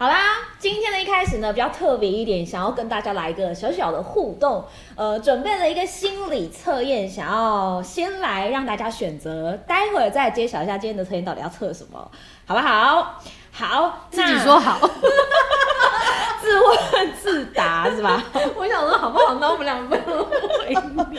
好啦，今天的一开始呢，比较特别一点，想要跟大家来一个小小的互动，呃，准备了一个心理测验，想要先来让大家选择，待会儿再揭晓一下今天的测验到底要测什么，好不好？好，自己说好，自问自答是吧？我想说好不好？那我们两个你。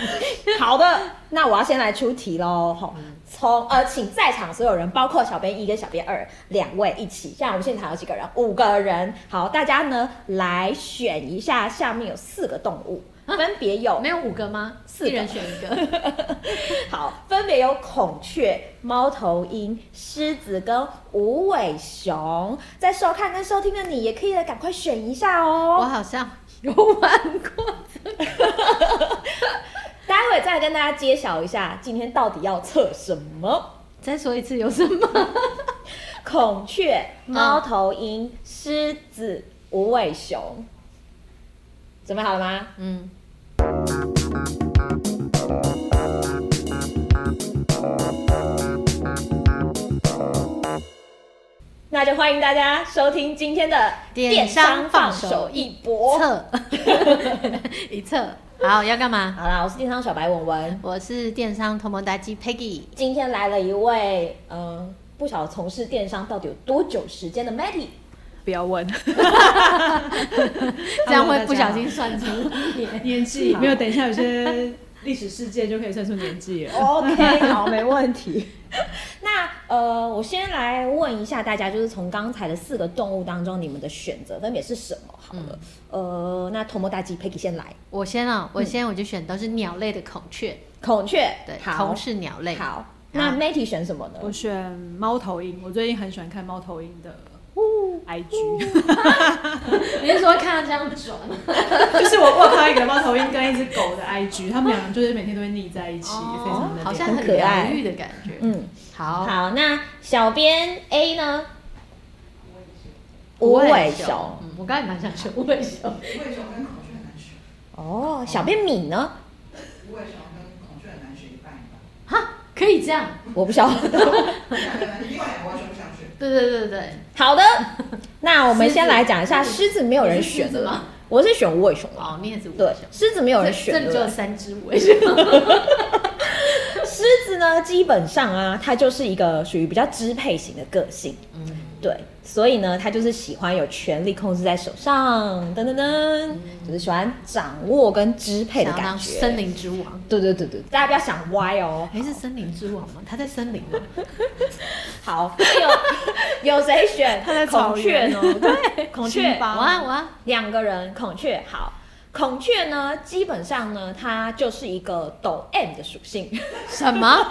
好的，那我要先来出题喽。好，从呃，请在场所有人，包括小编一跟小编二两位一起，现在我们现场有几个人？五个人。好，大家呢来选一下，下面有四个动物。分别有没有五个吗？四个人选一个。好，分别有孔雀、猫头鹰、狮子跟无尾熊。在收看跟收听的你，也可以来赶快选一下哦。我好像有玩过这个。待会再跟大家揭晓一下，今天到底要测什么？再说一次，有什么？孔雀、猫头鹰、狮子、无尾熊。准备好了吗？嗯。那就欢迎大家收听今天的电商放手一搏 测一测。好，要干嘛？好啦，我是电商小白文文，我是电商同盟大鸡 Peggy。今天来了一位，嗯、呃，不晓得从事电商到底有多久时间的 Matty。不要问，这样会不小心算出年年纪。没有，等一下有些历史事件就可以算出年纪了。OK，好，没问题。那呃，我先来问一下大家，就是从刚才的四个动物当中，你们的选择分别是什么？好了，嗯、呃，那头毛大吉 Peggy 先来，我先啊，我先我就选都是鸟类的孔雀，孔雀，对，好，是鸟类。好，那 Matty 选什么呢？我选猫头鹰，我最近很喜欢看猫头鹰的。I G，你是说看到这样转？就是我我看到一个猫头鹰跟一只狗的 I G，他们两个就是每天都会腻在一起，哦、非常的好像很可爱的感觉。嗯，好，好，那小编 A 呢？无尾熊，嗯，我刚才蛮想选无尾熊。无尾熊跟孔雀很难选。哦，小编米呢？无尾熊跟孔雀很难选，一半一半。哈，可以这样？我不晓得。对对对对，好的，那我们先来讲一下狮子，没有人选的 吗？我是选无尾熊哦，你也是无尾熊。对，狮子没有人选，这里只有三只无尾熊。狮子呢，基本上啊，它就是一个属于比较支配型的个性。嗯，对。所以呢，他就是喜欢有权力控制在手上，噔噔噔，嗯、就是喜欢掌握跟支配的感觉。森林之王，对对对对，大家不要想歪哦。还是森林之王吗？他在森林吗？好，有 有谁选？他在孔雀哦？对，孔雀，我啊我啊，两个人，孔雀好。孔雀呢，基本上呢，它就是一个抖 M 的属性。什么？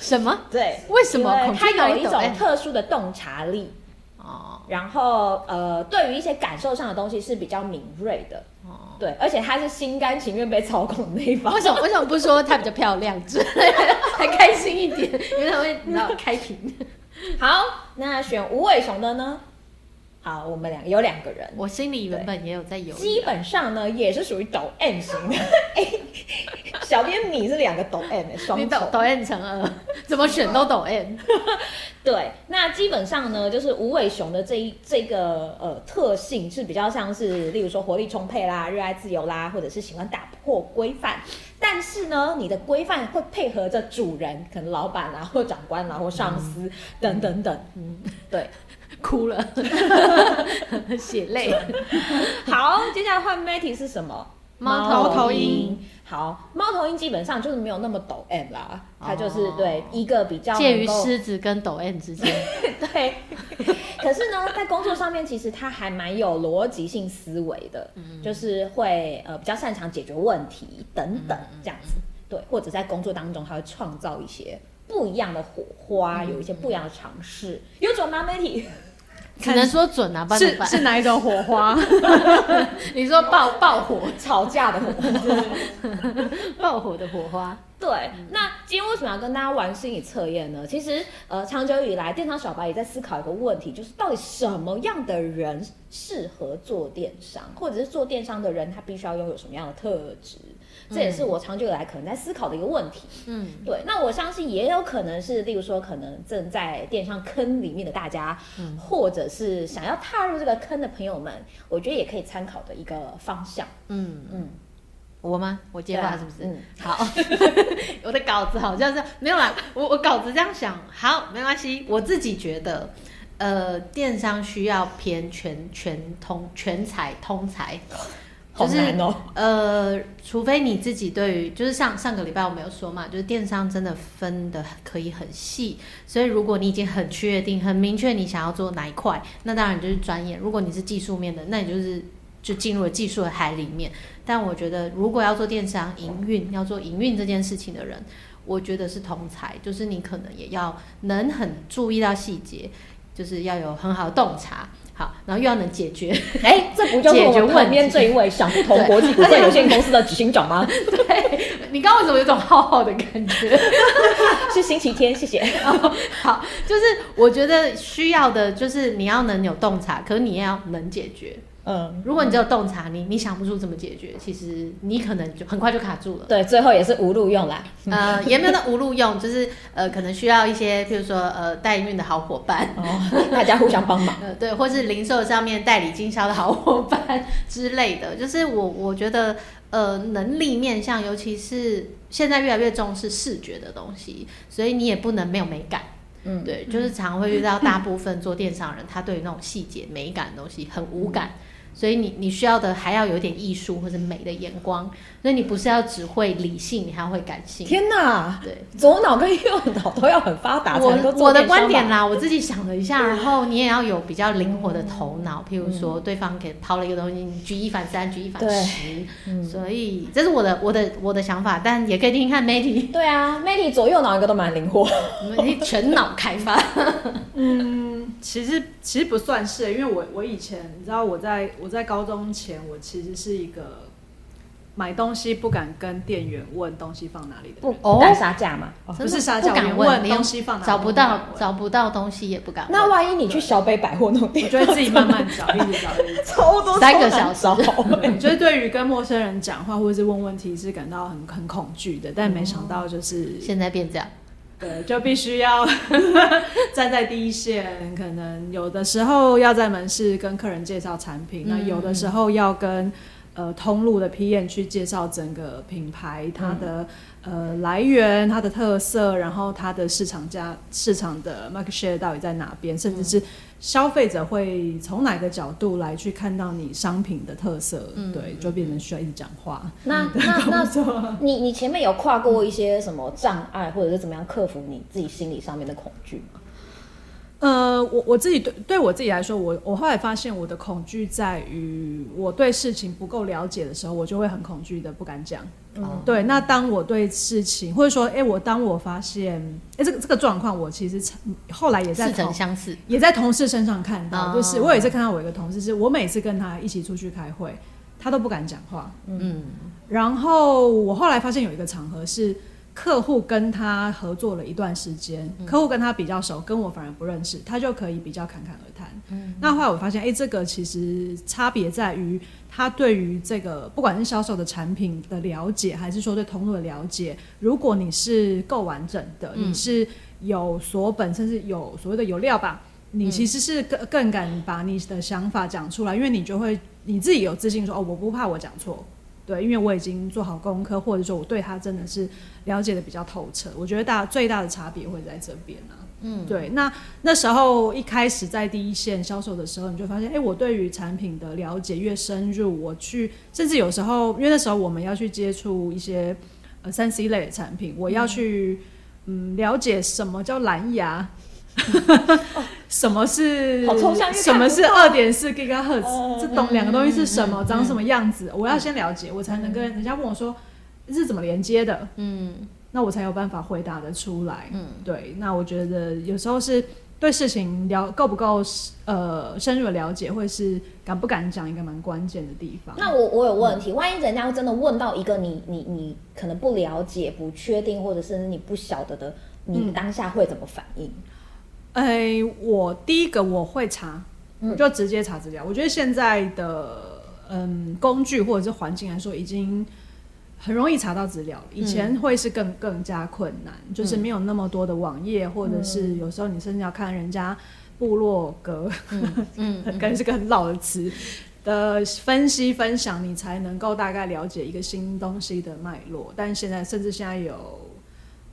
什么？对，为什么？孔雀它有一种特殊的洞察力哦。然后呃，对于一些感受上的东西是比较敏锐的哦。对，而且它是心甘情愿被操控的那一方。为什么？为什么不说它比较漂亮之类的，还开心一点？因为它会你知道开屏。好，那选无尾熊的呢？好，我们两个有两个人，我心里原本也有在犹豫。基本上呢，也是属于抖 M 型的。哎，小编你是两个抖 M 的双抖抖 M 乘二，怎么选都抖 M。对，那基本上呢，就是无尾熊的这一这个呃特性是比较像是，例如说活力充沛啦，热爱自由啦，或者是喜欢打破规范。但是呢，你的规范会配合着主人，可能老板啊，或长官啊，或上司、嗯、等等等。嗯，对。哭了，血泪。好，接下来换 Matty 是什么？猫头鹰。好，猫头鹰基本上就是没有那么抖 M 啦，它就是对一个比较介于狮子跟抖 M 之间。对。可是呢，在工作上面，其实它还蛮有逻辑性思维的，就是会呃比较擅长解决问题等等这样子。对，或者在工作当中，它会创造一些不一样的火花，有一些不一样的尝试。有种吗，Matty？只能说准啊，是是哪一种火花？你说爆爆火、吵架的火花，爆火的火花。对，那今天为什么要跟大家玩心理测验呢？其实，呃，长久以来，电商小白也在思考一个问题，就是到底什么样的人适合做电商，或者是做电商的人，他必须要拥有什么样的特质？这也是我长久以来可能在思考的一个问题。嗯，对。那我相信也有可能是，例如说，可能正在电商坑里面的大家，嗯、或者是想要踏入这个坑的朋友们，我觉得也可以参考的一个方向。嗯嗯。我吗？我接话是不是？啊、嗯，好。我的稿子好像是没有啦。我我稿子这样想，好，没关系。我自己觉得，呃，电商需要偏全全通全才通才，就是好难哦。呃，除非你自己对于，就是上上个礼拜我没有说嘛，就是电商真的分的可以很细。所以如果你已经很确定、很明确你想要做哪一块，那当然就是专业。如果你是技术面的，那你就是。就进入了技术的海里面，但我觉得如果要做电商营运，要做营运这件事情的人，我觉得是同才，就是你可能也要能很注意到细节，就是要有很好的洞察，好，然后又要能解决。哎、欸，这不就是我们旁边这一位想不同国际股份有限公司的执行长吗？对，你刚刚为什么有种浩浩的感觉？是星期天，谢谢。好，就是我觉得需要的就是你要能有洞察，可是你也要能解决。嗯，如果你只有洞察，你你想不出怎么解决，其实你可能就很快就卡住了。对，最后也是无路用啦。呃，也没有那无路用，就是呃，可能需要一些，譬如说呃，代运的好伙伴，哦，大家互相帮忙。呃，对，或是零售上面代理经销的好伙伴之类的。就是我我觉得呃，能力面向，尤其是现在越来越重视视觉的东西，所以你也不能没有美感。嗯，对，就是常会遇到大部分做电商人，他对于那种细节美感的东西很无感。所以你你需要的还要有点艺术或者美的眼光，所以你不是要只会理性，你还要会感性。天哪，对，左脑跟右脑都要很发达。我我的观点啦，我自己想了一下，然后你也要有比较灵活的头脑。譬如说，对方给抛了一个东西，你举一反三，举一反十。所以这是我的我的我的想法，但也可以听听看 Matty。对啊，Matty 左右脑一个都蛮灵活，你全脑开发。嗯，其实其实不算是，因为我我以前你知道我在。我在高中前，我其实是一个买东西不敢跟店员问东西放哪里的，不不敢杀价嘛，不是杀价，不敢问东西放哪里，找不到找不到东西也不敢问。那万一你去小北百货那种店，我就会自己慢慢找，一直找，一直找，超多三个小时。我觉得对于跟陌生人讲话或者是问问题是感到很很恐惧的，但没想到就是现在变这样。对，就必须要 站在第一线，可能有的时候要在门市跟客人介绍产品，嗯、那有的时候要跟呃通路的 PM 去介绍整个品牌它的、嗯、呃来源、它的特色，然后它的市场价、市场的 market share 到底在哪边，甚至是。消费者会从哪个角度来去看到你商品的特色？嗯、对，就变成需要一直讲话。那 那那，你你前面有跨过一些什么障碍，或者是怎么样克服你自己心理上面的恐惧吗？呃，我我自己对对我自己来说，我我后来发现我的恐惧在于我对事情不够了解的时候，我就会很恐惧的不敢讲。嗯，对。那当我对事情，或者说，哎、欸，我当我发现，哎、欸，这个这个状况，我其实后来也在似曾相似，也在同事身上看到，就是我有一次看到我一个同事，是我每次跟他一起出去开会，他都不敢讲话。嗯，然后我后来发现有一个场合是。客户跟他合作了一段时间，嗯、客户跟他比较熟，跟我反而不认识，他就可以比较侃侃而谈。嗯、那后来我发现，哎、欸，这个其实差别在于他对于这个不管是销售的产品的了解，还是说对通路的了解。如果你是够完整的，嗯、你是有所本，甚至有所谓的有料吧，你其实是更更敢把你的想法讲出来，因为你就会你自己有自信说，哦，我不怕我讲错。对，因为我已经做好功课，或者说我对他真的是了解的比较透彻。我觉得大最大的差别会在这边啊。嗯，对。那那时候一开始在第一线销售的时候，你就发现，哎，我对于产品的了解越深入，我去甚至有时候，因为那时候我们要去接触一些呃三 C 类的产品，我要去嗯，嗯了解什么叫蓝牙。什么是什么是二点四 GHz？这懂两个东西是什么？长什么样子？我要先了解，我才能跟人家问我说是怎么连接的。嗯，那我才有办法回答得出来。嗯，对。那我觉得有时候是对事情了够不够呃深入的了解，或是敢不敢讲一个蛮关键的地方。那我我有问题，万一人家真的问到一个你你你可能不了解、不确定，或者是你不晓得的，你当下会怎么反应？哎、欸，我第一个我会查，我就直接查资料。嗯、我觉得现在的嗯工具或者是环境来说，已经很容易查到资料了，以前会是更更加困难，嗯、就是没有那么多的网页，或者是有时候你甚至要看人家部落格，嗯，感觉是个很老的词的分析分享，你才能够大概了解一个新东西的脉络。但现在甚至现在有。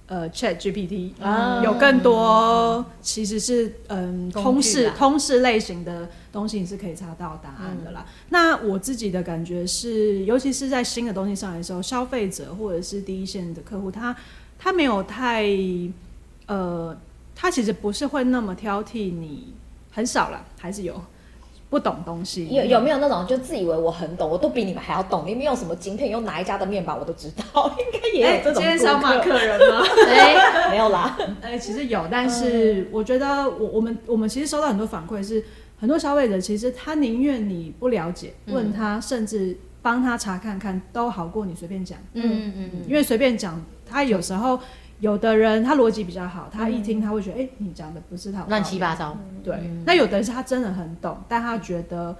呃，Chat GPT，嗯，有更多其实是嗯通识通识类型的东西，你是可以查到答案的啦。嗯、那我自己的感觉是，尤其是在新的东西上来的时候，消费者或者是第一线的客户，他他没有太呃，他其实不是会那么挑剔你，很少了，还是有。不懂东西，有有没有那种就自以为我很懂，我都比你们还要懂，你们用什么晶片，用哪一家的面板，我都知道，应该也有这种。今天是要骂客人吗？哎，没有啦。哎，其实有，但是我觉得我我们我们其实收到很多反馈，是很多消费者其实他宁愿你不了解，问他，甚至帮他查看看，都好过你随便讲。嗯嗯嗯，因为随便讲，他有时候。有的人他逻辑比较好，他一听他会觉得，哎、嗯欸，你讲的不是他乱七八糟。对，嗯、那有的人是他真的很懂，但他觉得，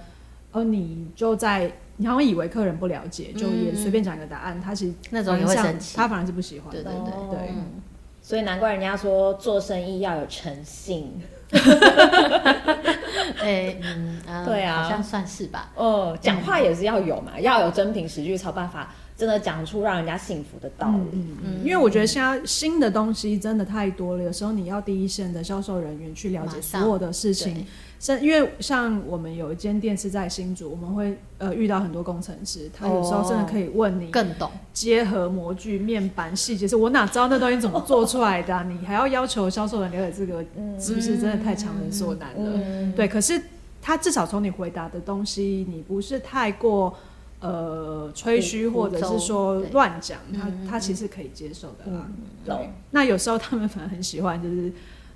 呃，你就在，你好像以为客人不了解，就也随便讲一个答案，他其实那种也会生气，他反而是不喜欢。对对对对，对嗯、所以难怪人家说做生意要有诚信。哎，嗯，呃、对啊，好像算是吧。哦、呃，讲话也是要有嘛，要有真凭实据，才有办法。真的讲出让人家幸福的道理，嗯嗯，嗯，因为我觉得现在新的东西真的太多了，有时候你要第一线的销售人员去了解所有的事情，像因为像我们有一间店是在新竹，我们会呃遇到很多工程师，他有时候真的可以问你更懂。结合模具、面板细节，是我哪知道那东西怎么做出来的啊？你还要要求销售人了解这个，是不是真的太强人所难了？嗯，对，可是他至少从你回答的东西，你不是太过。呃，吹嘘或者是说乱讲，他他其实可以接受的啦。对，那有时候他们反而很喜欢，就是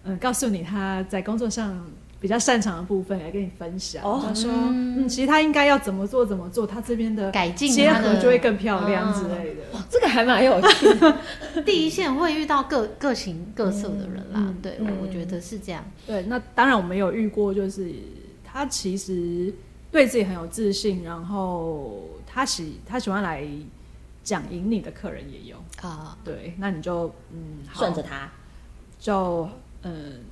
嗯，告诉你他在工作上比较擅长的部分来跟你分享。他说，嗯，其实他应该要怎么做怎么做，他这边的改进结合就会更漂亮之类的。这个还蛮有趣的。第一线会遇到各各形各色的人啦，对，我觉得是这样。对，那当然我们有遇过，就是他其实对自己很有自信，然后。他喜他喜欢来讲赢你的客人也有。啊，对，那你就嗯顺着他，就嗯，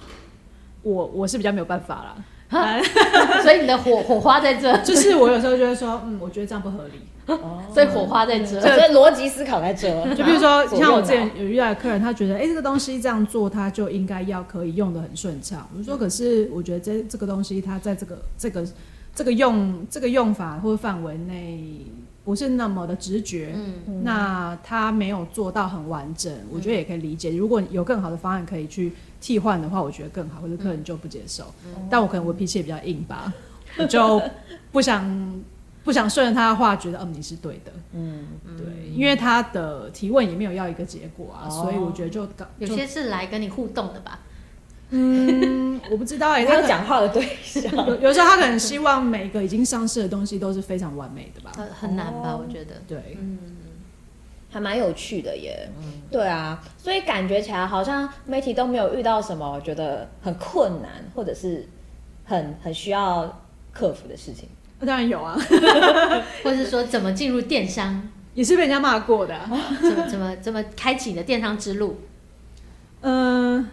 我我是比较没有办法了，所以你的火火花在这，就是我有时候就会说，嗯，我觉得这样不合理，所以火花在这，所以逻辑思考在这，就比如说像我之前有遇到的客人，他觉得哎这个东西这样做，他就应该要可以用的很顺畅，我说可是我觉得这这个东西它在这个这个。这个用这个用法或者范围内不是那么的直觉，嗯，那他没有做到很完整，嗯、我觉得也可以理解。如果有更好的方案可以去替换的话，我觉得更好，或者客人就不接受。嗯、但我可能我脾气也比较硬吧，我就不想不想顺着他的话，觉得嗯你是对的，嗯，对，因为他的提问也没有要一个结果啊，哦、所以我觉得就搞有些是来跟你互动的吧。嗯，我不知道哎、欸，他有讲话的对象，有有时候他可能希望每个已经上市的东西都是非常完美的吧，很很难吧？我觉得，对，嗯，还蛮有趣的耶，嗯，对啊，所以感觉起来好像媒体都没有遇到什么我觉得很困难或者是很很需要克服的事情，当然有啊，或者是说怎么进入电商，也是被人家骂过的、啊，怎么怎么怎么开启你的电商之路，嗯、呃。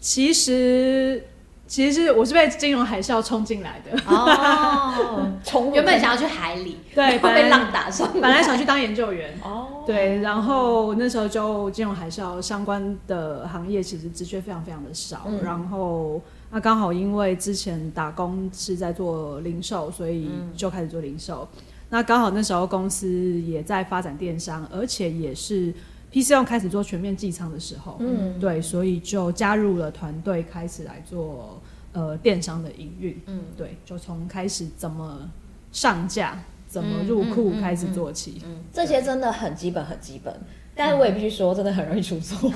其实，其实我是被金融海啸冲进来的。哦，从原本想要去海里，对，会被浪打上，本来想去当研究员。哦，对，然后那时候就金融海啸相关的行业其实职缺非常非常的少，嗯、然后那刚好因为之前打工是在做零售，所以就开始做零售，嗯、那刚好那时候公司也在发展电商，而且也是。PChome 开始做全面寄仓的时候，嗯，对，所以就加入了团队，开始来做呃电商的营运，嗯，对，就从开始怎么上架、怎么入库开始做起，嗯，这些真的很基本，很基本。但是我也必须说，真的很容易出错。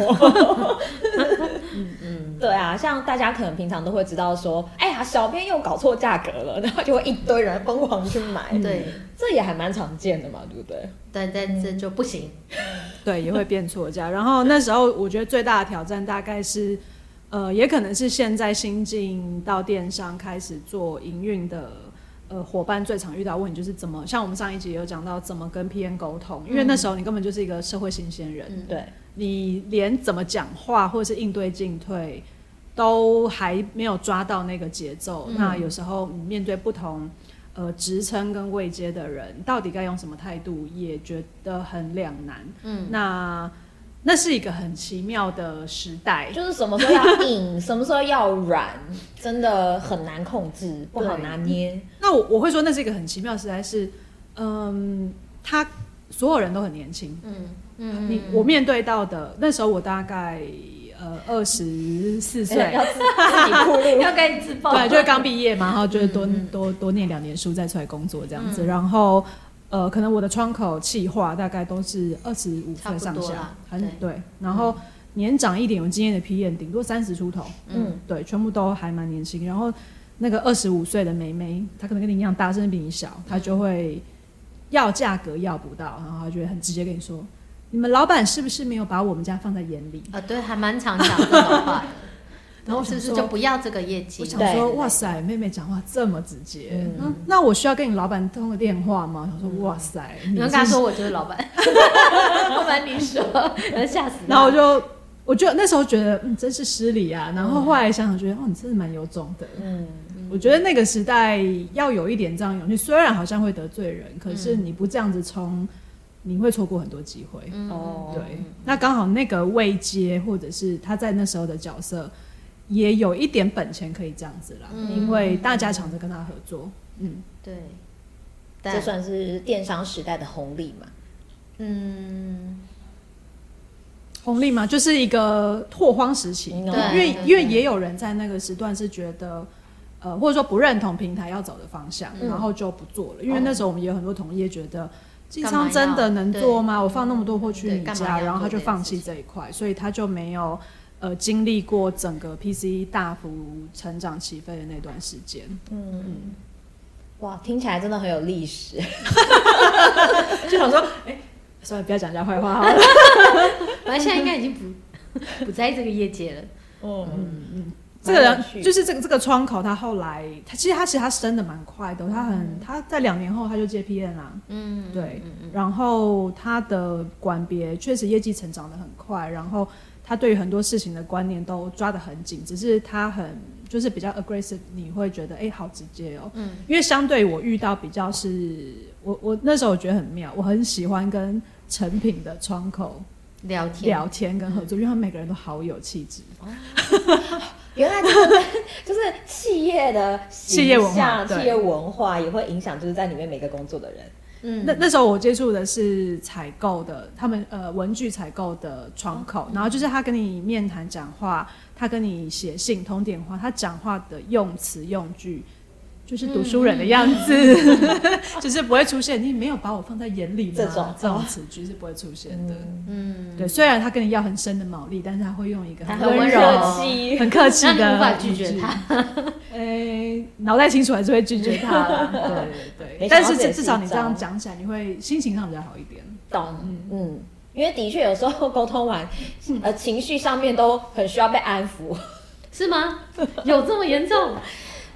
嗯嗯，对啊，像大家可能平常都会知道说，哎呀，小编又搞错价格了，然后就会一堆人疯狂去买。对，这也还蛮常见的嘛，对不对？但但这就不行。对，也会变错价。然后那时候我觉得最大的挑战大概是，呃，也可能是现在新进到电商开始做营运的呃伙伴最常遇到问题就是怎么，像我们上一集有讲到怎么跟 PM 沟通，因为那时候你根本就是一个社会新鲜人，嗯、对，你连怎么讲话或者是应对进退都还没有抓到那个节奏，嗯、那有时候你面对不同呃职称跟位阶的人，到底该用什么态度，也觉得很两难。嗯，那。那是一个很奇妙的时代，就是什么时候要硬，什么时候要软，真的很难控制，不好拿捏。那我我会说，那是一个很奇妙的时代，是，嗯，他所有人都很年轻，嗯嗯，你我面对到的那时候，我大概呃二十四岁，要自己，要该自爆，对，就是刚毕业嘛，然后就是多多多念两年书再出来工作这样子，然后。呃，可能我的窗口企划大概都是二十五岁上下，很对，对。然后年长一点有经验的 PM，顶多三十出头，嗯，对，全部都还蛮年轻。然后那个二十五岁的妹妹，她可能跟你一样大，甚至比你小，她就会要价格要不到，然后她就会很直接跟你说：“你们老板是不是没有把我们家放在眼里？”啊，对，还蛮常讲这种话。然后是不是就不要这个业绩？我想说，哇塞，妹妹讲话这么直接，嗯，那我需要跟你老板通个电话吗？他说，哇塞，你跟他说我就是老板，老板你说，吓死。然后我就，我就那时候觉得，嗯，真是失礼啊。然后后来想想，觉得，哦，你真的蛮有种的。嗯，我觉得那个时代要有一点这样勇气，虽然好像会得罪人，可是你不这样子冲，你会错过很多机会。哦，对，那刚好那个位阶，或者是他在那时候的角色。也有一点本钱可以这样子啦，嗯、因为大家抢着跟他合作。嗯，对，这算是电商时代的红利嘛？嗯，红利嘛，就是一个拓荒时期。对，因为因为也有人在那个时段是觉得，呃，或者说不认同平台要走的方向，嗯、然后就不做了。因为那时候我们也有很多同业觉得，电商真的能做吗？我放那么多货去你家，然后他就放弃这一块，所以他就没有。呃，经历过整个 PC 大幅成长起飞的那段时间，嗯，嗯。哇，听起来真的很有历史，就想说，哎、欸，算了，不要讲人家坏话好了，反正现在应该已经不 不在这个业界了。哦嗯嗯，这个人就是这个这个窗口，他后来他其实他其实他升的蛮快的，他很、嗯、他在两年后他就接 PN 啦，嗯，对，嗯嗯、然后他的管别确实业绩成长的很快，然后。他对于很多事情的观念都抓得很紧，只是他很就是比较 aggressive，你会觉得哎、欸，好直接哦。嗯。因为相对我遇到比较是，我我那时候我觉得很妙，我很喜欢跟成品的窗口聊天聊天跟合作，嗯、因为他们每个人都好有气质。哦。原来就是就是企业的企业文化，企业文化也会影响，就是在里面每个工作的人。嗯，那那时候我接触的是采购的，他们呃文具采购的窗口，然后就是他跟你面谈讲话，他跟你写信通电话，他讲话的用词用句。就是读书人的样子，嗯、就是不会出现。你没有把我放在眼里吗？这种这种词句是不会出现的。嗯，对。虽然他跟你要很深的毛利，但是他会用一个很温柔、很客气的，无法拒绝他。哎、欸，脑袋清楚还是会拒绝他。对对对。但是至少你这样讲起来，你会心情上比较好一点。懂。嗯嗯。因为的确有时候沟通完，呃，情绪上面都很需要被安抚，是吗？有这么严重？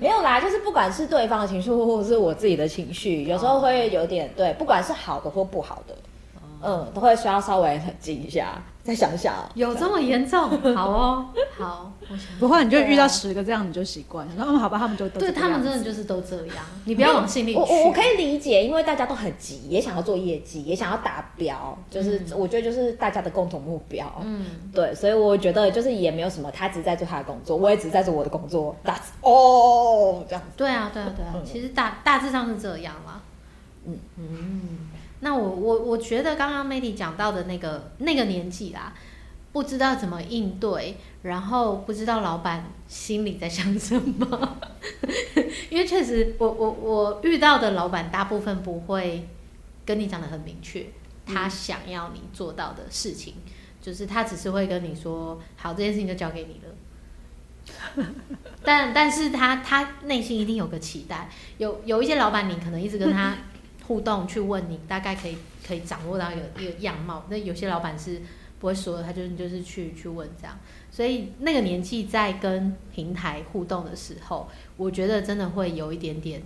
没有啦，就是不管是对方的情绪，或者是我自己的情绪，有时候会有点对，不管是好的或不好的，嗯，都会需要稍微冷静一下。再想想，有这么严重？好哦，好。不会，你就遇到十个这样，你就习惯。然后好吧，他们就都对他们真的就是都这样。你不要往心里去。我我可以理解，因为大家都很急，也想要做业绩，也想要达标，就是我觉得就是大家的共同目标。嗯，对，所以我觉得就是也没有什么，他只是在做他的工作，我也只是在做我的工作。That's all，这样子。对啊，对啊，对啊。其实大大致上是这样啦。嗯嗯。那我我我觉得刚刚 Mandy 讲到的那个那个年纪啦，不知道怎么应对，然后不知道老板心里在想什么，因为确实我我我遇到的老板大部分不会跟你讲的很明确，他想要你做到的事情，嗯、就是他只是会跟你说，好，这件事情就交给你了，但但是他他内心一定有个期待，有有一些老板你可能一直跟他。互动去问你，大概可以可以掌握到一个一个样貌。那有些老板是不会说的，他就是就是去去问这样。所以那个年纪在跟平台互动的时候，我觉得真的会有一点点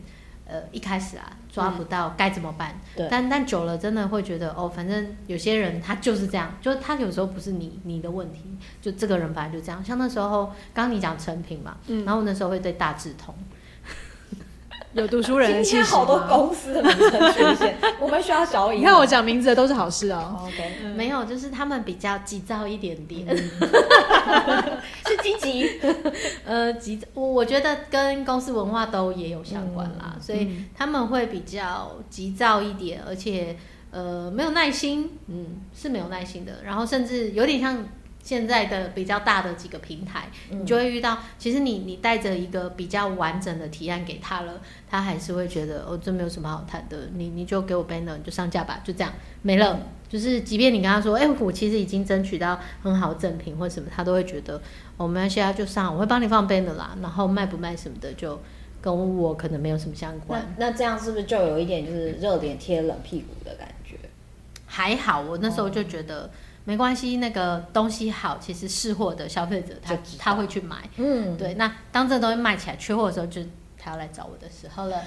呃一开始啊抓不到该怎么办？对。但但久了真的会觉得哦，反正有些人他就是这样，就他有时候不是你你的问题，就这个人本来就这样。像那时候刚刚你讲成品嘛，嗯，然后那时候会对大致通。有读书人的气息。今天好多公司的名称出现，我们需要小影。你看我讲名字的都是好事哦。OK，嗯、没有，就是他们比较急躁一点点，嗯、是积极。呃，急，我我觉得跟公司文化都也有相关啦，嗯、所以他们会比较急躁一点，而且呃没有耐心，嗯，是没有耐心的，然后甚至有点像。现在的比较大的几个平台，你就会遇到，其实你你带着一个比较完整的提案给他了，他还是会觉得哦，这没有什么好谈的，你你就给我 banner，你就上架吧，就这样没了。就是即便你跟他说，哎，我其实已经争取到很好赠品或什么，他都会觉得我们现在就上，我会帮你放 banner 啦，然后卖不卖什么的，就跟我可能没有什么相关。那那这样是不是就有一点就是热脸贴冷屁股的感觉？还好，我那时候就觉得。没关系，那个东西好，其实是货的消费者他他会去买，嗯，对。那当这个东西卖起来缺货的时候，就他要来找我的时候了，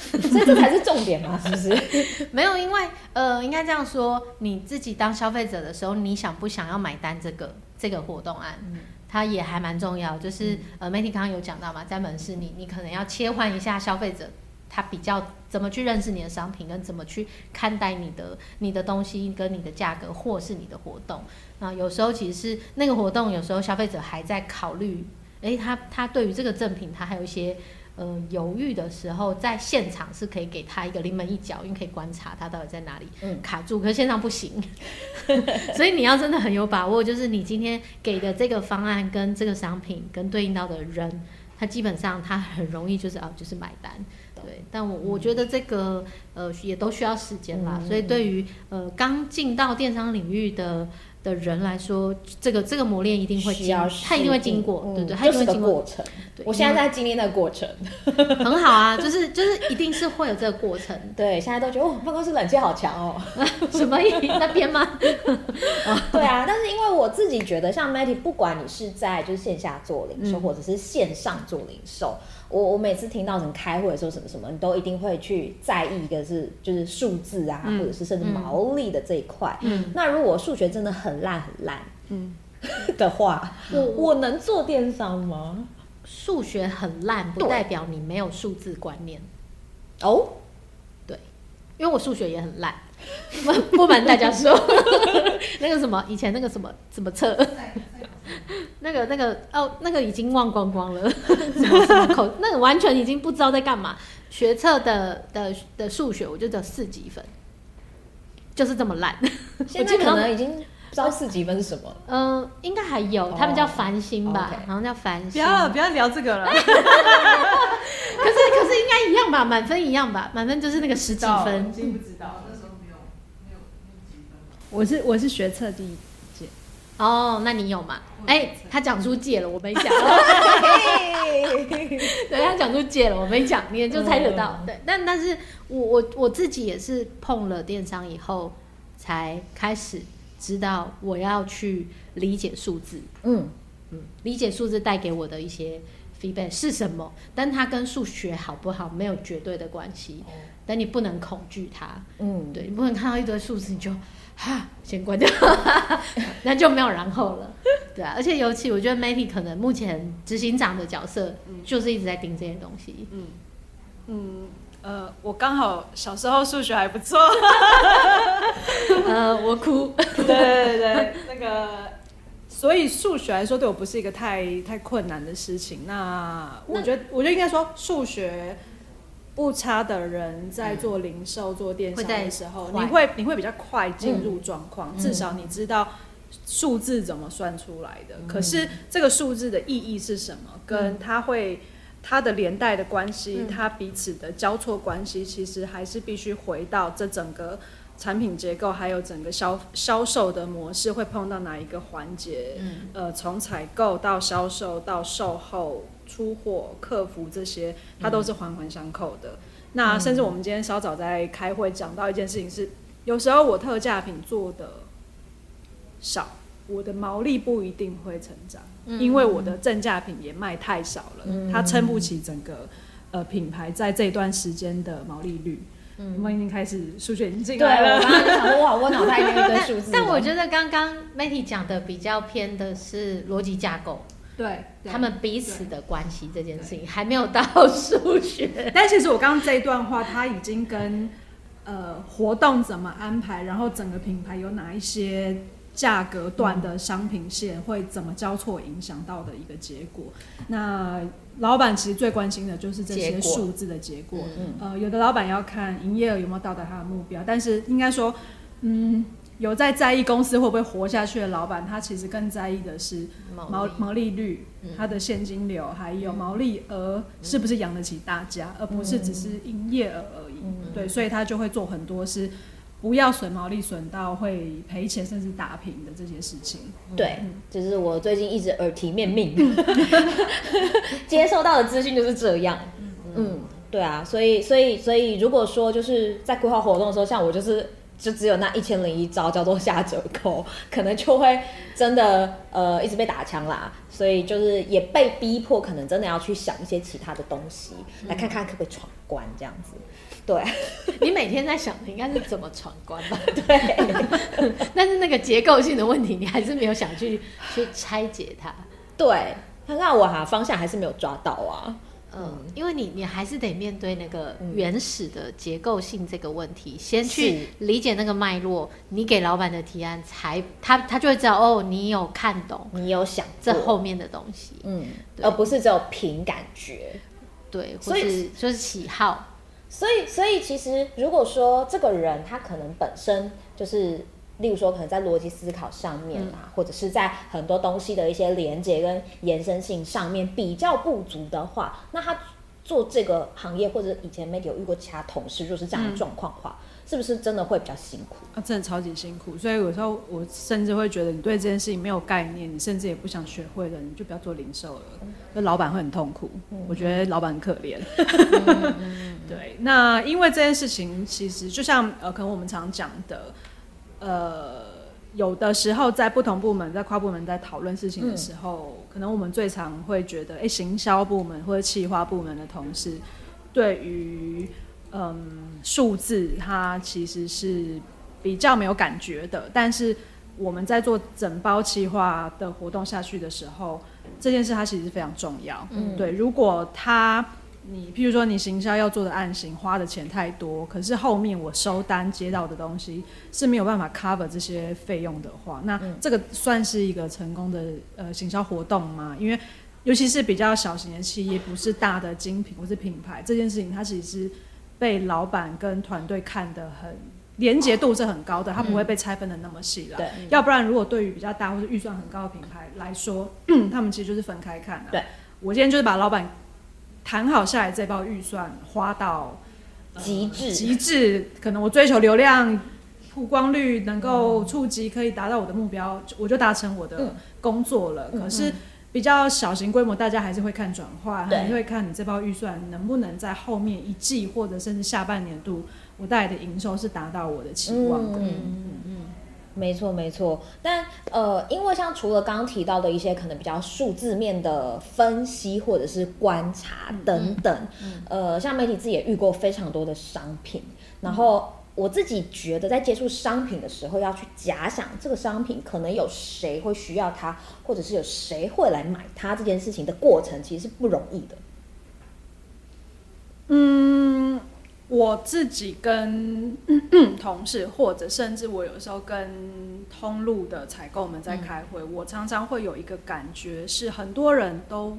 所 以这才是重点嘛，是不是？没有，因为呃，应该这样说，你自己当消费者的时候，你想不想要买单这个这个活动案，嗯、它也还蛮重要。就是、嗯、呃，Matty 刚刚有讲到嘛，在门市你你可能要切换一下消费者。他比较怎么去认识你的商品，跟怎么去看待你的你的东西，跟你的价格，或是你的活动。那有时候其实是那个活动，有时候消费者还在考虑，诶，他他对于这个赠品，他还有一些呃犹豫的时候，在现场是可以给他一个临门一脚，因为可以观察他到底在哪里卡住，可是线上不行。所以你要真的很有把握，就是你今天给的这个方案跟这个商品跟对应到的人，他基本上他很容易就是啊，就是买单。对，但我我觉得这个呃也都需要时间啦，嗯、所以对于呃刚进到电商领域的的人来说，这个这个磨练一定会经，他一定会经过，嗯、对对，他一定会经过过程。对，我现在在经历那个过程，很好啊，就是就是一定是会有这个过程。对，现在都觉得哦，办公室冷气好强哦，什么意？那边吗？对啊，但是因为我自己觉得，像 Matty，不管你是在就是线下做零售，嗯、或者是线上做零售。我我每次听到人开会的时候什么什么，你都一定会去在意一个是就是数字啊，嗯、或者是甚至毛利的这一块。嗯，那如果数学真的很烂很烂，嗯 的话，我我能做电商吗？数学很烂不代表你没有数字观念哦。对，因为我数学也很烂，不不瞒大家说，那个什么以前那个什么怎么测？那个、那个哦，那个已经忘光光了，什么什么口，那个完全已经不知道在干嘛。学测的的的数学，我就得四级分，就是这么烂。现在可能已经不知道四级分是什么。嗯、呃，应该还有，他们叫繁星吧，好像、oh, okay. 叫繁星。不要，不要聊这个了。可是可是应该一样吧，满分一样吧，满分就是那个十几分。知不知道？那时候没有没有没有几分。我是我是学测第一。哦，那你有吗？哎、欸，他讲出借了，我没讲。对，他讲出借了，我没讲，你也就猜得到。对，但但是我我我自己也是碰了电商以后，才开始知道我要去理解数字。嗯嗯，理解数字带给我的一些 feedback 是什么？但它跟数学好不好没有绝对的关系。但你不能恐惧它。嗯，对，你不能看到一堆数字你就。哈，先关掉，那就没有然后了。对啊，而且尤其我觉得 Matty 可能目前执行长的角色，就是一直在盯这些东西。嗯嗯呃，我刚好小时候数学还不错。呃，我哭。对对对，那个，所以数学来说对我不是一个太太困难的事情。那我觉得，我觉得应该说数学。不差的人在做零售、嗯、做电商的时候，会你会你会比较快进入状况，嗯、至少你知道数字怎么算出来的。嗯、可是这个数字的意义是什么？跟它会它的连带的关系，嗯、它彼此的交错关系，其实还是必须回到这整个产品结构，还有整个销销售的模式会碰到哪一个环节？嗯、呃，从采购到销售到售后。出货、客服这些，它都是环环相扣的。嗯、那甚至我们今天稍早在开会讲到一件事情是，有时候我特价品做的少，我的毛利不一定会成长，嗯、因为我的正价品也卖太少了，嗯、它撑不起整个呃品牌在这段时间的毛利率。嗯，我们已经开始数学已经进对来了。我刚刚就想说，哇，我脑袋里面一堆 数字。但我觉得刚刚 Matty 讲的比较偏的是逻辑架构，对，他们彼此的关系这件事情还没有到数学。但其实我刚刚这一段话，它已经跟呃活动怎么安排，然后整个品牌有哪一些。价格段的商品线会怎么交错影响到的一个结果？那老板其实最关心的就是这些数字的结果。嗯，呃，有的老板要看营业额有没有到达他的目标，但是应该说，嗯，有在在意公司会不会活下去的老板，他其实更在意的是毛毛利率、他的现金流，还有毛利额是不是养得起大家，而不是只是营业额而已。对，所以他就会做很多是。不要损毛利损到会赔钱甚至打平的这些事情。对，就是我最近一直耳提面命，接受到的资讯就是这样。嗯，对啊，所以所以所以如果说就是在规划活动的时候，像我就是就只有那一千零一招叫做下折扣，可能就会真的呃一直被打枪啦。所以就是也被逼迫，可能真的要去想一些其他的东西，来看看可不可以闯关这样子。对，你每天在想的应该是怎么闯关吧？对，但是那个结构性的问题，你还是没有想去去拆解它。对，看看我哈方向还是没有抓到啊。嗯，因为你你还是得面对那个原始的结构性这个问题，先去理解那个脉络，你给老板的提案才他他就会知道哦，你有看懂，你有想这后面的东西，嗯，而不是只有凭感觉，对，或是就是喜好。所以，所以其实，如果说这个人他可能本身就是，例如说，可能在逻辑思考上面啊，嗯、或者是在很多东西的一些连接跟延伸性上面比较不足的话，那他做这个行业，或者以前 Matty 有遇过其他同事，就是这样的状况的话。嗯是不是真的会比较辛苦啊？真的超级辛苦，所以有时候我甚至会觉得，你对这件事情没有概念，你甚至也不想学会了，你就不要做零售了。那、嗯、老板会很痛苦，嗯、我觉得老板很可怜。嗯、对，那因为这件事情，其实就像呃，可能我们常讲的，呃，有的时候在不同部门、在跨部门在讨论事情的时候，嗯、可能我们最常会觉得，哎、欸，行销部门或者企划部门的同事对于嗯，数字它其实是比较没有感觉的，但是我们在做整包企划的活动下去的时候，这件事它其实是非常重要。嗯，对，如果它你譬如说你行销要做的案型花的钱太多，可是后面我收单接到的东西是没有办法 cover 这些费用的话，那这个算是一个成功的呃行销活动吗？因为尤其是比较小型的企业，不是大的精品或是品牌，这件事情它其实是。被老板跟团队看得很连结度是很高的，它不会被拆分的那么细了。对，要不然如果对于比较大或者预算很高的品牌来说，他们其实就是分开看的。对，我今天就是把老板谈好下来这包预算花到极致，极致可能我追求流量曝光率能够触及可以达到我的目标，我就达成我的工作了。可是。比较小型规模，大家还是会看转化，还是会看你这包预算能不能在后面一季或者甚至下半年度，我带来的营收是达到我的期望的。嗯嗯嗯，嗯没错没错。但呃，因为像除了刚刚提到的一些可能比较数字面的分析或者是观察等等，嗯嗯、呃，像 Matty 自己也遇过非常多的商品，然后。我自己觉得，在接触商品的时候，要去假想这个商品可能有谁会需要它，或者是有谁会来买它这件事情的过程，其实是不容易的。嗯，我自己跟同事，或者甚至我有时候跟通路的采购们在开会，嗯、我常常会有一个感觉是，很多人都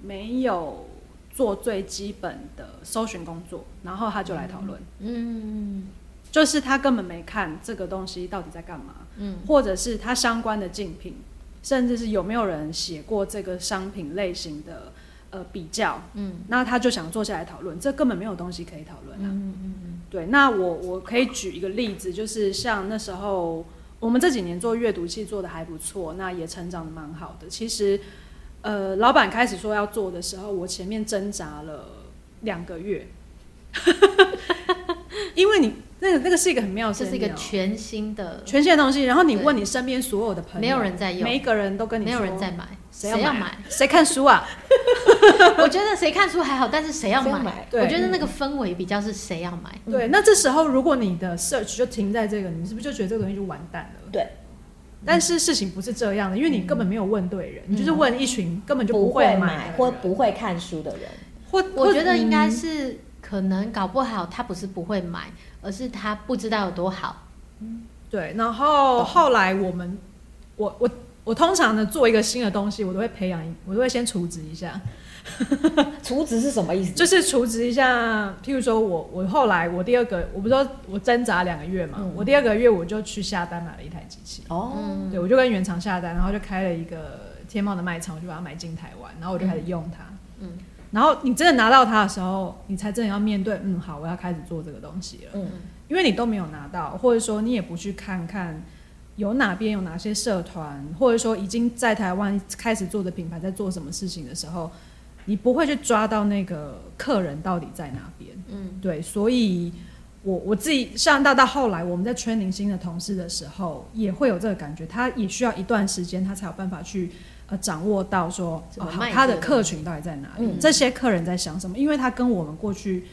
没有做最基本的搜寻工作，然后他就来讨论。嗯。嗯就是他根本没看这个东西到底在干嘛，嗯，或者是他相关的竞品，甚至是有没有人写过这个商品类型的呃比较，嗯，那他就想坐下来讨论，这根本没有东西可以讨论啊，嗯嗯嗯，对，那我我可以举一个例子，就是像那时候我们这几年做阅读器做的还不错，那也成长的蛮好的。其实，呃，老板开始说要做的时候，我前面挣扎了两个月，因为你。那个那个是一个很妙的，这是一个全新的全新的东西。然后你问你身边所有的朋友，没有人在用，每一个人都跟你说没有人在买，谁要买？谁要买？谁看书啊？我觉得谁看书还好，但是谁要买？我觉得那个氛围比较是谁要买。对，那这时候如果你的 search 就停在这个，你是不是就觉得这个东西就完蛋了？对。但是事情不是这样的，因为你根本没有问对人，你就是问一群根本就不会会买或不会看书的人。或我觉得应该是可能搞不好他不是不会买，而是他不知道有多好。嗯对，然后后来我们，我我我通常呢做一个新的东西，我都会培养，我都会先储值一下。储值是什么意思？就是储值一下，譬如说我我后来我第二个，我不是说我挣扎两个月嘛，嗯、我第二个月我就去下单买了一台机器。哦，对，我就跟原厂下单，然后就开了一个天猫的卖场，我就把它买进台湾，然后我就开始用它。嗯，然后你真的拿到它的时候，你才真的要面对，嗯，好，我要开始做这个东西了。嗯，因为你都没有拿到，或者说你也不去看看有哪边有哪些社团，或者说已经在台湾开始做的品牌在做什么事情的时候。你不会去抓到那个客人到底在哪边，嗯，对，所以我我自己上到到后来，我们在 training 新的同事的时候，也会有这个感觉，他也需要一段时间，他才有办法去呃掌握到说，哦，好，他的客群到底在哪里，嗯，这些客人在想什么，因为他跟我们过去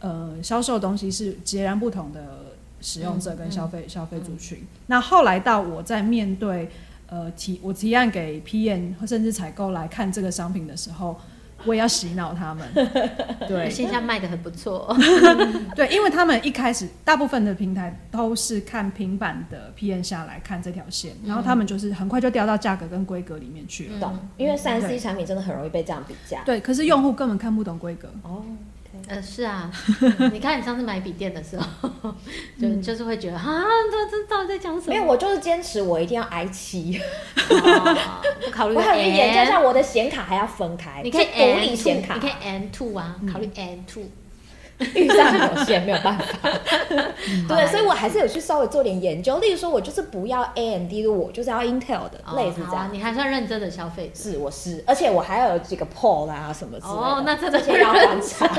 呃销售东西是截然不同的使用者跟消费、嗯、消费族群。嗯、那后来到我在面对呃提我提案给 PM 甚至采购来看这个商品的时候。我也要洗脑他们，对，线下卖的很不错，对，因为他们一开始大部分的平台都是看平板的 PM 下来看这条线，然后他们就是很快就掉到价格跟规格里面去了，懂？因为三 C 产品真的很容易被这样比价，对，可是用户根本看不懂规格，哦。呃，是啊，你看你上次买笔电的时候，就就是会觉得啊，这这到底在讲什么？没有，我就是坚持我一定要 i7，不考虑。我还有研究一下我的显卡还要分开，你可以独立显卡，你可以 N two 啊，考虑 M2。预算有限，没有办法。对，所以我还是有去稍微做点研究。例如说，我就是不要 AMD 的，我就是要 Intel 的，类似这样。你还算认真的消费者。是，我是，而且我还要有几个 port 啊什么之类的。哦，那这些要观察。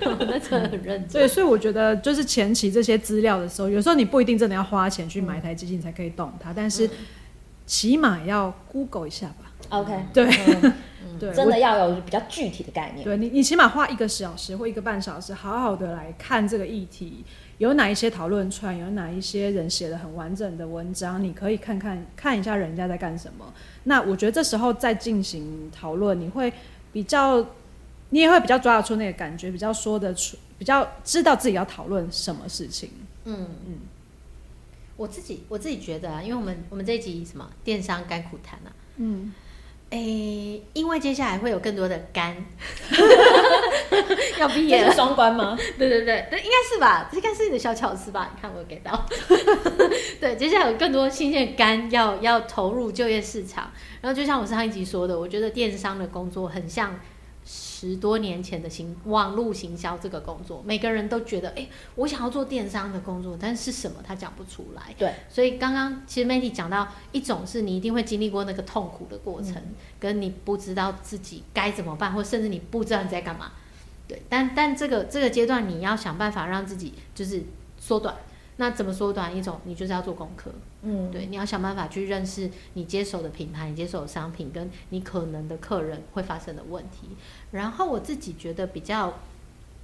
那真的很认真。对，所以我觉得就是前期这些资料的时候，有时候你不一定真的要花钱去买一台机器才可以懂它，但是起码要 Google 一下吧。OK，对。对，真的要有比较具体的概念。对你，你起码花一个小时或一个半小时，好好的来看这个议题，有哪一些讨论串，有哪一些人写的很完整的文章，你可以看看看一下人家在干什么。那我觉得这时候再进行讨论，你会比较，你也会比较抓得出那个感觉，比较说得出，比较知道自己要讨论什么事情。嗯嗯，嗯我自己我自己觉得啊，因为我们我们这一集什么电商甘苦谈啊，嗯。诶、欸，因为接下来会有更多的肝 要毕业了，双关吗？对对对对，应该是吧，这应该是你的小巧思吧？你看我有给到，对，接下来有更多新鲜的肝要要投入就业市场，然后就像我上一集说的，我觉得电商的工作很像。十多年前的行网络行销这个工作，每个人都觉得，哎、欸，我想要做电商的工作，但是是什么他讲不出来。对，所以刚刚其实 Mandy 讲到一种是你一定会经历过那个痛苦的过程，嗯、跟你不知道自己该怎么办，或甚至你不知道你在干嘛。对，但但这个这个阶段你要想办法让自己就是缩短。那怎么缩短？一种你就是要做功课，嗯，对，你要想办法去认识你接手的品牌、你接手的商品，跟你可能的客人会发生的问题。然后我自己觉得比较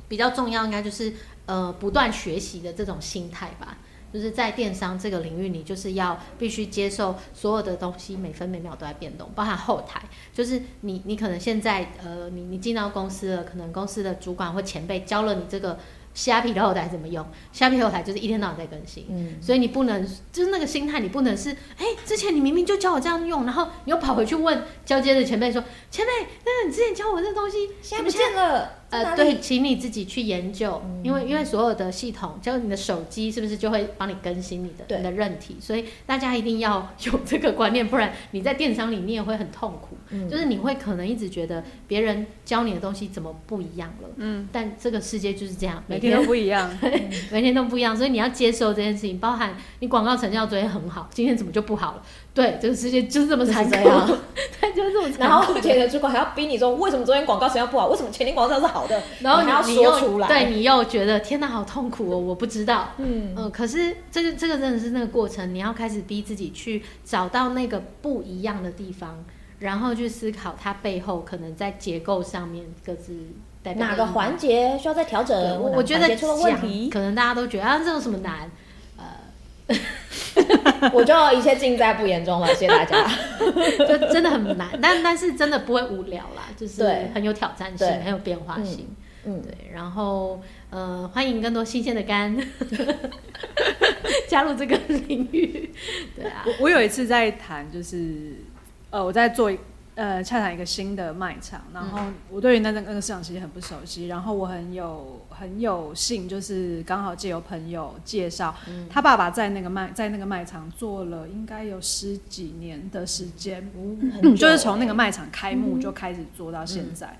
比较重要，应该就是呃不断学习的这种心态吧。就是在电商这个领域，你就是要必须接受所有的东西，每分每秒都在变动，包含后台。就是你你可能现在呃你你进到公司了，可能公司的主管或前辈教了你这个。虾皮的后台怎么用？虾皮后台就是一天到晚在更新，嗯，所以你不能就是那个心态，你不能是哎，之前你明明就教我这样用，然后你又跑回去问交接的前辈说，前辈，那你之前教我这东西现在不见了。呃，对，请你自己去研究，嗯、因为因为所有的系统，就你的手机是不是就会帮你更新你的你的韧体？所以大家一定要有这个观念，不然你在电商里你也会很痛苦。嗯、就是你会可能一直觉得别人教你的东西怎么不一样了？嗯，但这个世界就是这样，每天都不一样，每天都不一样，所以你要接受这件事情。包含你广告成效昨天很好，今天怎么就不好了？对，这个世界就是这么残酷，对，就是这么残酷。然后前的主管还要逼你说，为什么昨天广告成交不好？为什么前天广告是好的？然后你要说出来，对，你又觉得天哪，好痛苦哦，我不知道。嗯嗯，可是这个这个真的是那个过程，你要开始逼自己去找到那个不一样的地方，然后去思考它背后可能在结构上面各自代表哪个环节需要再调整？我觉得出了问题，可能大家都觉得啊，这有什么难？我就一切尽在不言中了，谢谢大家。就真的很难，但但是真的不会无聊啦，就是很有挑战性，很有变化性。嗯，对。然后呃，欢迎更多新鲜的肝 加入这个领域。对啊，我我有一次在谈，就是呃，我在做。呃，洽谈一个新的卖场，然后我对于那个那个市场其实很不熟悉，然后我很有很有幸，就是刚好借由朋友介绍，嗯、他爸爸在那个卖在那个卖场做了应该有十几年的时间，嗯、就是从那个卖场开幕就开始做到现在，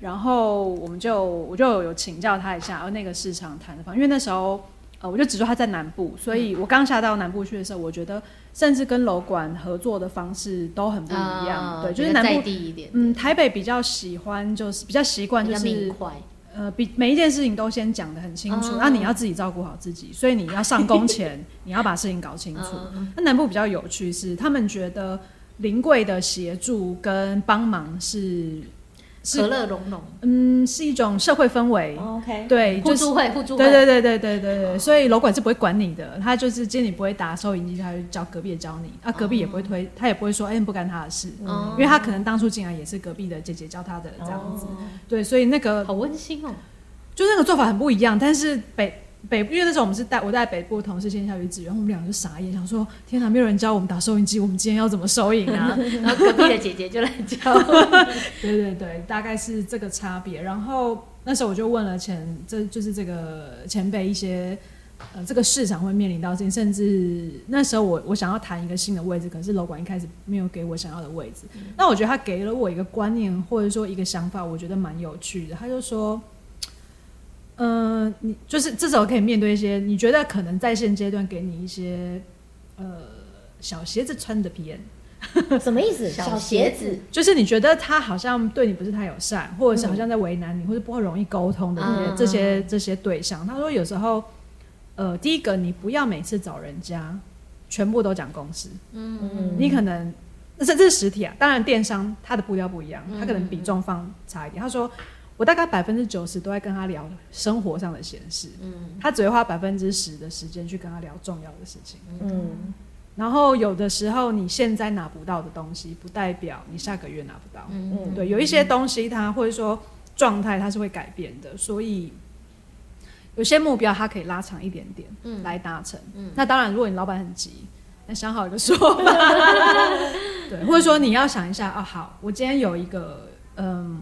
然后我们就我就有请教他一下，而那个市场谈的方，因为那时候。呃，我就只说他在南部，所以我刚下到南部去的时候，我觉得甚至跟楼管合作的方式都很不一样。哦、对，就是南部一点点嗯，台北比较喜欢，就是比较习惯，就是呃，比每一件事情都先讲的很清楚，那、哦、你要自己照顾好自己，所以你要上工前你要把事情搞清楚。那、哦、南部比较有趣是，他们觉得临柜的协助跟帮忙是。和乐融融，嗯，是一种社会氛围。OK，对，互助会，互助会，对对对对对对对。所以楼管是不会管你的，他就是见你不会打收银机，他就叫隔壁的教你。啊，隔壁也不会推，他也不会说，哎，不干他的事，因为他可能当初进来也是隔壁的姐姐教他的这样子。对，所以那个好温馨哦，就那个做法很不一样，但是北。北，因为那时候我们是带我带北部同事先下去支援，然后我们两个就傻眼，想说天哪，没有人教我们打收音机，我们今天要怎么收银啊？然后隔壁的姐姐就来教。对对对，大概是这个差别。然后那时候我就问了前，这就是这个前辈一些，呃，这个市场会面临到这些，甚至那时候我我想要谈一个新的位置，可是楼管一开始没有给我想要的位置。那我觉得他给了我一个观念，或者说一个想法，我觉得蛮有趣的。他就说。嗯、呃，你就是至少可以面对一些你觉得可能在现阶段给你一些呃小鞋子穿的体验，什么意思？小鞋子就是你觉得他好像对你不是太友善，或者是好像在为难你，或者不会容易沟通的这些、嗯、这些这些对象。他说有时候，呃，第一个你不要每次找人家全部都讲公司，嗯嗯，你可能这这是实体啊，当然电商它的步调不一样，它可能比重放差一点。他说。我大概百分之九十都在跟他聊生活上的闲事，嗯，他只会花百分之十的时间去跟他聊重要的事情，嗯，然后有的时候你现在拿不到的东西，不代表你下个月拿不到，嗯，对，有一些东西它或者说状态它是会改变的，所以有些目标它可以拉长一点点，嗯，来达成，嗯，那当然如果你老板很急，那想好一个说法，对，或者说你要想一下啊，好，我今天有一个，嗯。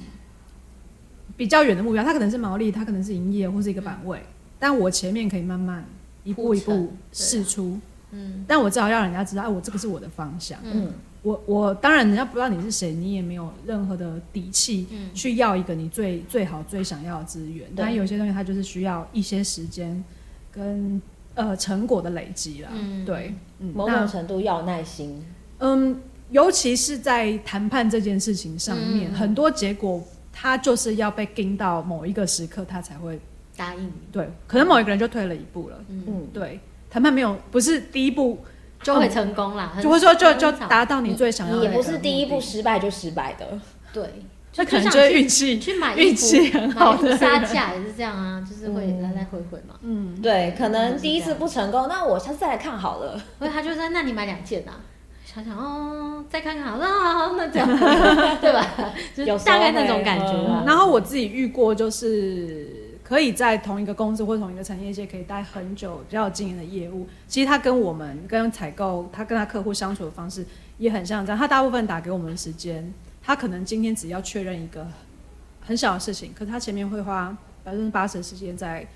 比较远的目标，它可能是毛利，它可能是营业或是一个版位，嗯、但我前面可以慢慢一步一步试出，嗯，但我至少要让人家知道，哎，我这个是我的方向，嗯，我我当然人家不知道你是谁，你也没有任何的底气去要一个你最最好最想要的资源，嗯、但有些东西它就是需要一些时间跟呃成果的累积了，嗯，对，嗯，某种程度要耐心，嗯，尤其是在谈判这件事情上面，嗯、很多结果。他就是要被盯到某一个时刻，他才会答应你。对，可能某一个人就退了一步了。嗯，对，谈判没有不是第一步就会成功了，就会说就就达到你最想要的。也不是第一步失败就失败的。对，就可能就是运气，去买运气很好的杀价也是这样啊，就是会来来回回嘛。嗯，对，可能第一次不成功，那我下次再来看好了。所以他就说：“那你买两件啊。”想想哦，再看看好了，那 那这样 对吧？就大概那种感觉。然后我自己遇过，就是可以在同一个公司或同一个产业界可以待很久、比较有经验的业务，其实他跟我们跟采购，他跟他客户相处的方式也很像这样。他大部分打给我们的时间，他可能今天只要确认一个很小的事情，可是他前面会花百分之八十的时间在。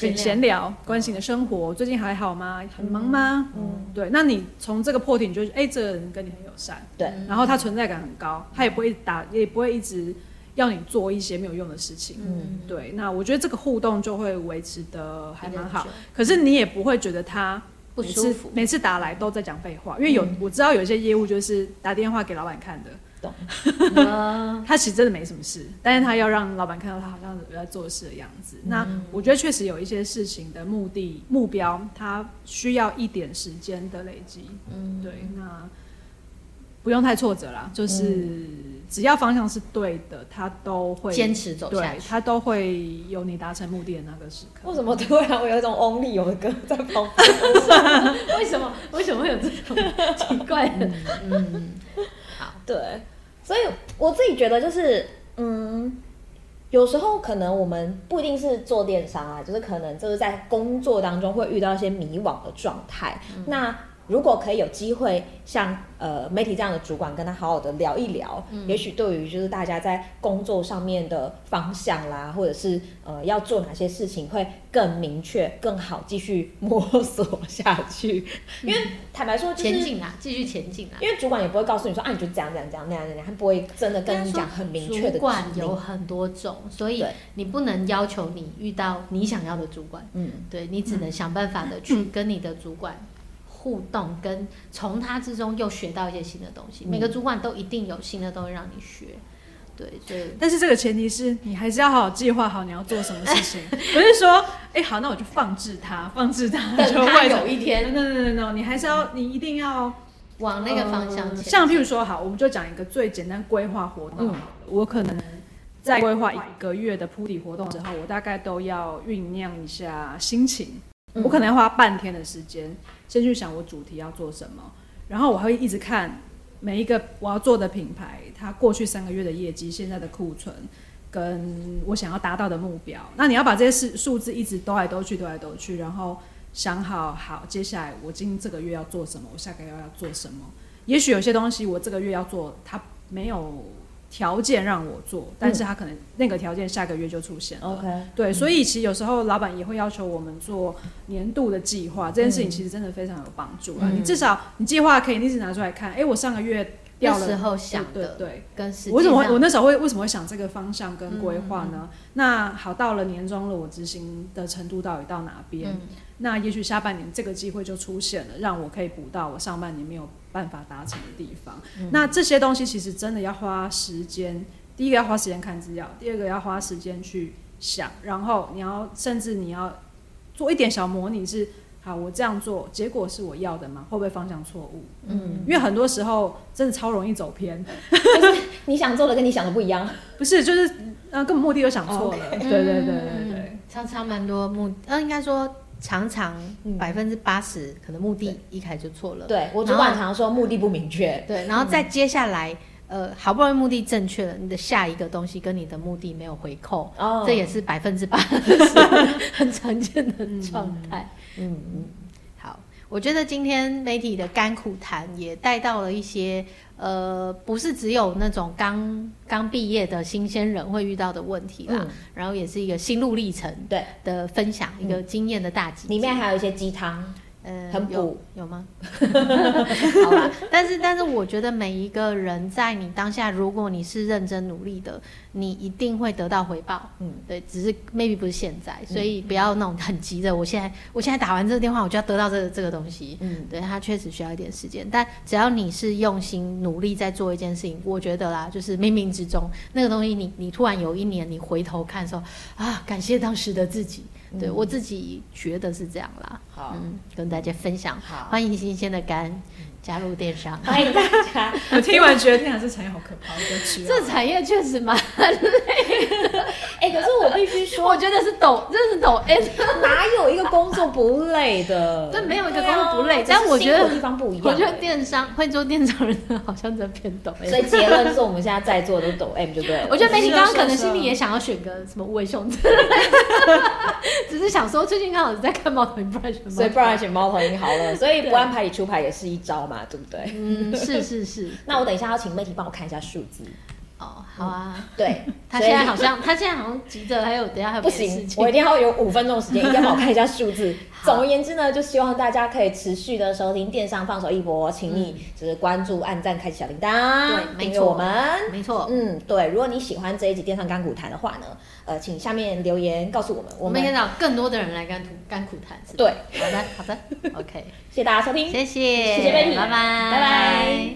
跟你闲聊，关心你的生活，最近还好吗？很忙吗？嗯，对。那你从这个破题，你就哎、欸，这个人跟你很友善，对。然后他存在感很高，他也不会打，也不会一直要你做一些没有用的事情。嗯，对。那我觉得这个互动就会维持的还蛮好。可是你也不会觉得他不舒服，每次打来都在讲废话，因为有我知道有一些业务就是打电话给老板看的。懂，他其实真的没什么事，但是他要让老板看到他好像有在做事的样子。嗯、那我觉得确实有一些事情的目的目标，他需要一点时间的累积。嗯，对。那不用太挫折啦，就是只要方向是对的，他都会坚持走下去，他都会有你达成目的的那个时刻。为什么突然我有一种 Only 有的歌在旁边？为什么？为什么会有这种 奇怪的？嗯，好，对，所以我自己觉得就是，嗯。有时候可能我们不一定是做电商啊，就是可能就是在工作当中会遇到一些迷惘的状态。嗯、那如果可以有机会像呃媒体这样的主管跟他好好的聊一聊，嗯、也许对于就是大家在工作上面的方向啦，或者是呃要做哪些事情会更明确、更好继续摸索下去。嗯、因为坦白说，就是，前进啊，继续前进啊。因为主管也不会告诉你说啊，你就这样这样这样那样那样，他不会真的跟你讲很明确的。主管有很多种，所以你不能要求你遇到你想要的主管。嗯，对，你只能想办法的去跟你的主管。互动跟从他之中又学到一些新的东西，嗯、每个主管都一定有新的东西让你学，对，所以但是这个前提是你还是要好好计划好你要做什么事情，不是说哎、欸、好，那我就放置它，放置它，等它有一天，no no no no，你还是要你一定要往那个方向前、呃。像譬如说好，我们就讲一个最简单规划活动，嗯、我可能在规划一个月的铺底活动之后，我大概都要酝酿一下心情。我可能要花半天的时间，先去想我主题要做什么，然后我会一直看每一个我要做的品牌，它过去三个月的业绩、现在的库存，跟我想要达到的目标。那你要把这些数数字一直兜来兜去、兜来兜去，然后想好好接下来我今这个月要做什么，我下个月要做什么。也许有些东西我这个月要做，它没有。条件让我做，但是他可能那个条件下个月就出现了。OK，对，所以其实有时候老板也会要求我们做年度的计划，这件事情其实真的非常有帮助啊。你至少你计划可以一直拿出来看，哎，我上个月掉了，时候想的，对，跟实际我怎么我那时候会为什么会想这个方向跟规划呢？那好，到了年终了，我执行的程度到底到哪边？那也许下半年这个机会就出现了，让我可以补到我上半年没有办法达成的地方。嗯、那这些东西其实真的要花时间，第一个要花时间看资料，第二个要花时间去想，然后你要甚至你要做一点小模拟是，是好，我这样做结果是我要的吗？会不会方向错误？嗯，因为很多时候真的超容易走偏，就是你想做的跟你想的不一样，不是，就是呃根本目的都想错了。Okay. 对对对对对，常常蛮多目，嗯，应该说。常常百分之八十可能目的一开始就错了。对，我主管常说目的不明确。对，然后再接下来，呃，好不容易目的正确了，你的下一个东西跟你的目的没有回扣，哦，这也是百分之八十 很常见的状态。嗯嗯。好，我觉得今天媒体的甘苦谈也带到了一些。呃，不是只有那种刚刚毕业的新鲜人会遇到的问题啦，嗯、然后也是一个心路历程对的分享，对一个经验的大集，里面还有一些鸡汤。呃，很补有，有吗？好吧，但是但是我觉得每一个人在你当下，如果你是认真努力的，你一定会得到回报。嗯，对，只是 maybe 不是现在，所以不要那种很急的。我现在我现在打完这个电话，我就要得到这个这个东西。嗯，对，它确实需要一点时间，但只要你是用心努力在做一件事情，我觉得啦，就是冥冥之中那个东西你，你你突然有一年你回头看的时候啊，感谢当时的自己。对、嗯、我自己觉得是这样啦，好，嗯，跟大家分享，好，欢迎新鲜的肝加入电商，欢迎大家。我听完觉得电商这产业好可怕，这产业确实蛮累的，哎、欸，可是我必须说，我觉得是抖，真的是抖，哎，哪有一个工作不累的？对，没有一个工作不累，但我觉得地方不一样。我觉得电商会做电商人好像真的偏抖，所以结论就是我们现在在座都抖 M 就对了。我觉得媒体刚刚可能心里也想要选个什么无尾熊之类只是想说，最近刚好是在看猫头鹰，不然选猫所以不然选猫头鹰好了。所以不按牌理出牌也是一招嘛，对不对？嗯，是是是。那我等一下要请媒体帮我看一下数字。哦，好啊。对，他现在好像他现在好像急着，还有等下还有不行，我一定要有五分钟时间，一定要帮我看一下数字。总而言之呢，就希望大家可以持续的收听电商放手一搏，请你就是关注、按赞、开启小铃铛，对，没错我们，没错，嗯，对。如果你喜欢这一集电商干股谈的话呢，呃，请下面留言告诉我们，我们可以找更多的人来甘苦甘苦谈。对，好的，好的，OK，谢谢大家收听，谢谢，谢谢拜拜，拜拜。